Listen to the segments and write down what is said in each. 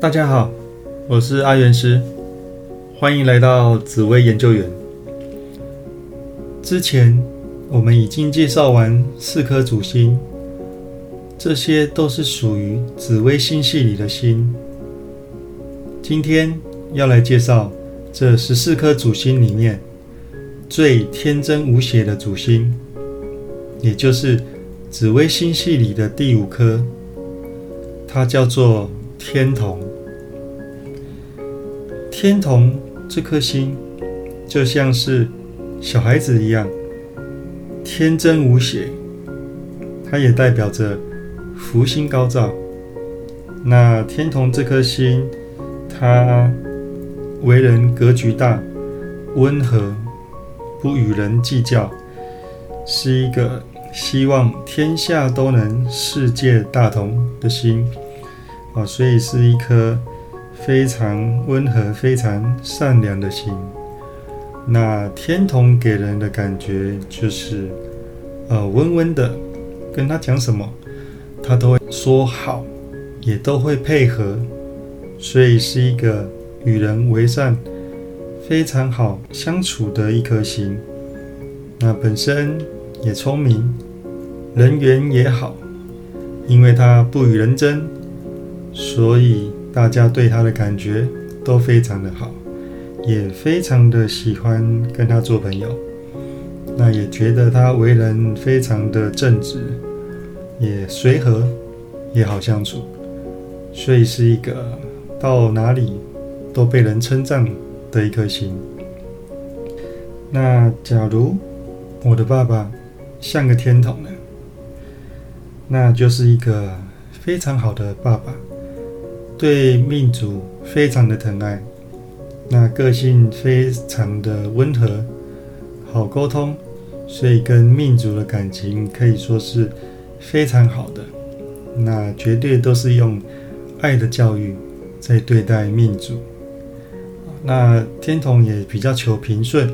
大家好，我是阿元师，欢迎来到紫薇研究员。之前我们已经介绍完四颗主星，这些都是属于紫微星系里的星。今天要来介绍这十四颗主星里面最天真无邪的主星，也就是紫微星系里的第五颗，它叫做天同。天同这颗星，就像是小孩子一样天真无邪，它也代表着福星高照。那天同这颗星，它为人格局大、温和，不与人计较，是一个希望天下都能世界大同的心啊，所以是一颗。非常温和、非常善良的心。那天同给人的感觉就是，呃，温温的，跟他讲什么，他都会说好，也都会配合，所以是一个与人为善、非常好相处的一颗心。那本身也聪明，人缘也好，因为他不与人争，所以。大家对他的感觉都非常的好，也非常的喜欢跟他做朋友。那也觉得他为人非常的正直，也随和，也好相处，所以是一个到哪里都被人称赞的一颗心。那假如我的爸爸像个天童呢，那就是一个非常好的爸爸。对命主非常的疼爱，那个性非常的温和，好沟通，所以跟命主的感情可以说是非常好的。那绝对都是用爱的教育在对待命主。那天同也比较求平顺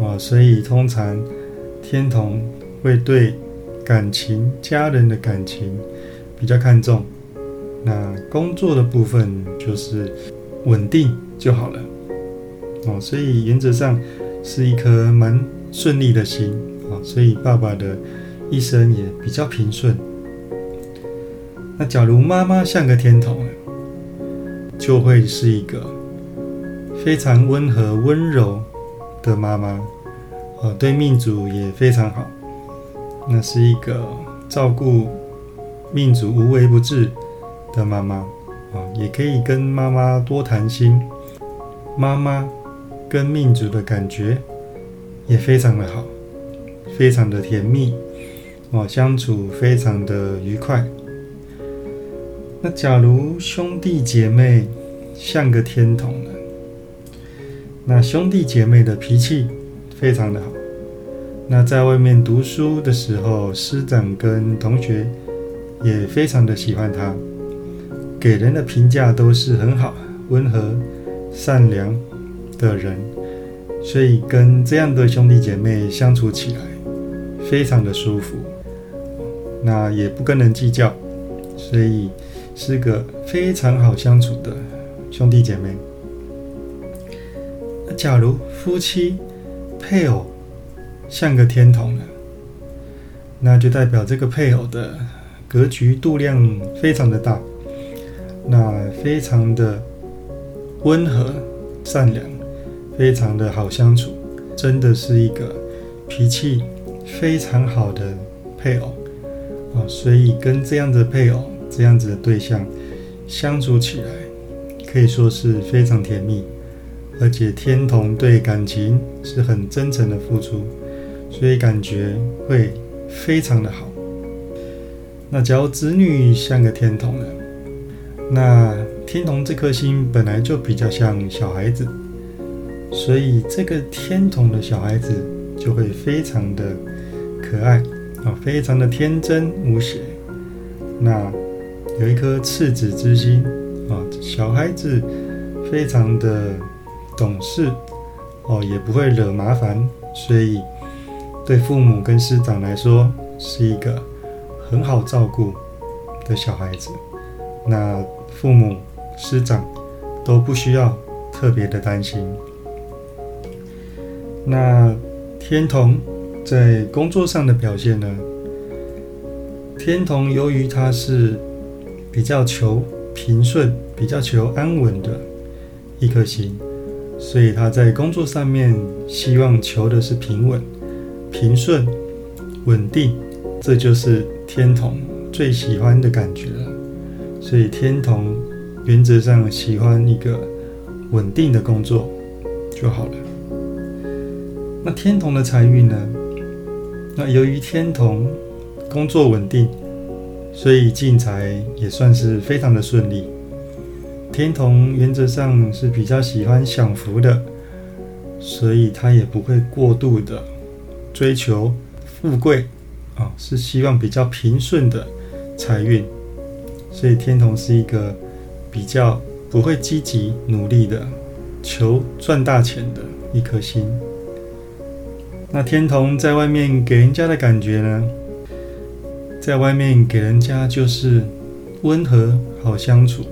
啊，所以通常天同会对感情、家人的感情比较看重。那工作的部分就是稳定就好了哦，所以原则上是一颗蛮顺利的心啊，所以爸爸的一生也比较平顺。那假如妈妈像个天童，就会是一个非常温和温柔的妈妈啊，对命主也非常好。那是一个照顾命主无微不至。的妈妈啊，也可以跟妈妈多谈心。妈妈跟命主的感觉也非常的好，非常的甜蜜哦，相处非常的愉快。那假如兄弟姐妹像个天童呢？那兄弟姐妹的脾气非常的好。那在外面读书的时候，师长跟同学也非常的喜欢他。给人的评价都是很好、温和、善良的人，所以跟这样的兄弟姐妹相处起来非常的舒服。那也不跟人计较，所以是个非常好相处的兄弟姐妹。假如夫妻配偶像个天童呢？那就代表这个配偶的格局度量非常的大。那非常的温和、善良，非常的好相处，真的是一个脾气非常好的配偶啊！所以跟这样的配偶、这样子的对象相处起来，可以说是非常甜蜜，而且天同对感情是很真诚的付出，所以感觉会非常的好。那假如子女像个天同呢？那天童这颗星本来就比较像小孩子，所以这个天童的小孩子就会非常的可爱啊，非常的天真无邪。那有一颗赤子之心啊，小孩子非常的懂事哦，也不会惹麻烦，所以对父母跟师长来说是一个很好照顾的小孩子。那父母师长都不需要特别的担心。那天同在工作上的表现呢？天同由于他是比较求平顺、比较求安稳的一颗心，所以他在工作上面希望求的是平稳、平顺、稳定，这就是天同最喜欢的感觉。所以天同原则上喜欢一个稳定的工作就好了。那天同的财运呢？那由于天同。工作稳定，所以进财也算是非常的顺利。天同原则上是比较喜欢享福的，所以他也不会过度的追求富贵啊，是希望比较平顺的财运。所以天同是一个比较不会积极努力的求赚大钱的一颗心。那天同在外面给人家的感觉呢？在外面给人家就是温和、好相处、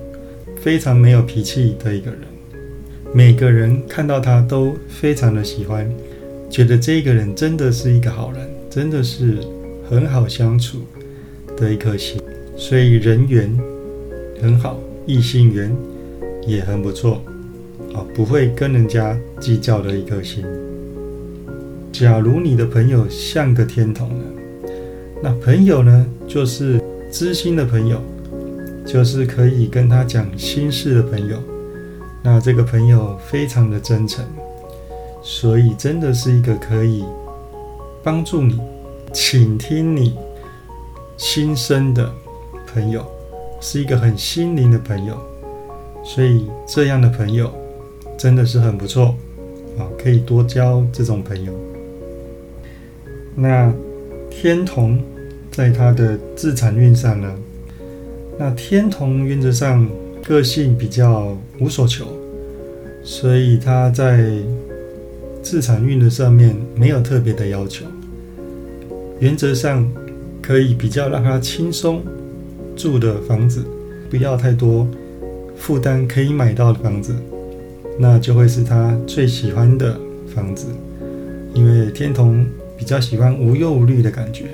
非常没有脾气的一个人。每个人看到他都非常的喜欢，觉得这个人真的是一个好人，真的是很好相处的一颗心。所以人缘很好，异性缘也很不错啊，不会跟人家计较的一颗心。假如你的朋友像个天童呢？那朋友呢，就是知心的朋友，就是可以跟他讲心事的朋友。那这个朋友非常的真诚，所以真的是一个可以帮助你、倾听你心声的朋友，是一个很心灵的朋友。所以这样的朋友真的是很不错啊，可以多交这种朋友。那。天同在他的自产运上呢，那天同原则上个性比较无所求，所以他在自产运的上面没有特别的要求，原则上可以比较让他轻松住的房子，不要太多负担，可以买到的房子，那就会是他最喜欢的房子，因为天童。比较喜欢无忧无虑的感觉，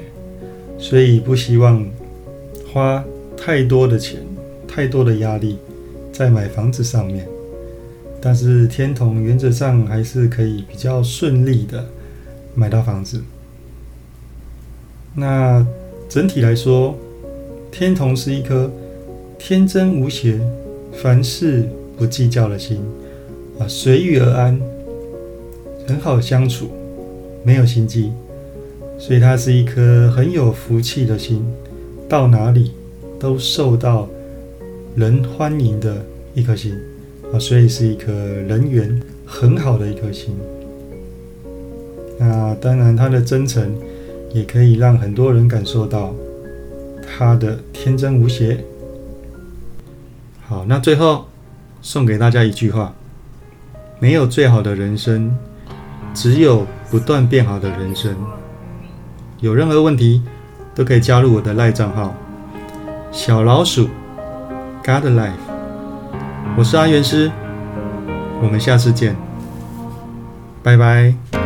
所以不希望花太多的钱、太多的压力在买房子上面。但是天童原则上还是可以比较顺利的买到房子。那整体来说，天同是一颗天真无邪、凡事不计较的心啊，随遇而安，很好相处。没有心机，所以他是一颗很有福气的心，到哪里都受到人欢迎的一颗心啊，所以是一颗人缘很好的一颗心。那当然，他的真诚也可以让很多人感受到他的天真无邪。好，那最后送给大家一句话：没有最好的人生。只有不断变好的人生。有任何问题，都可以加入我的赖账号“小老鼠 God Life”。我是阿元师，我们下次见，拜拜。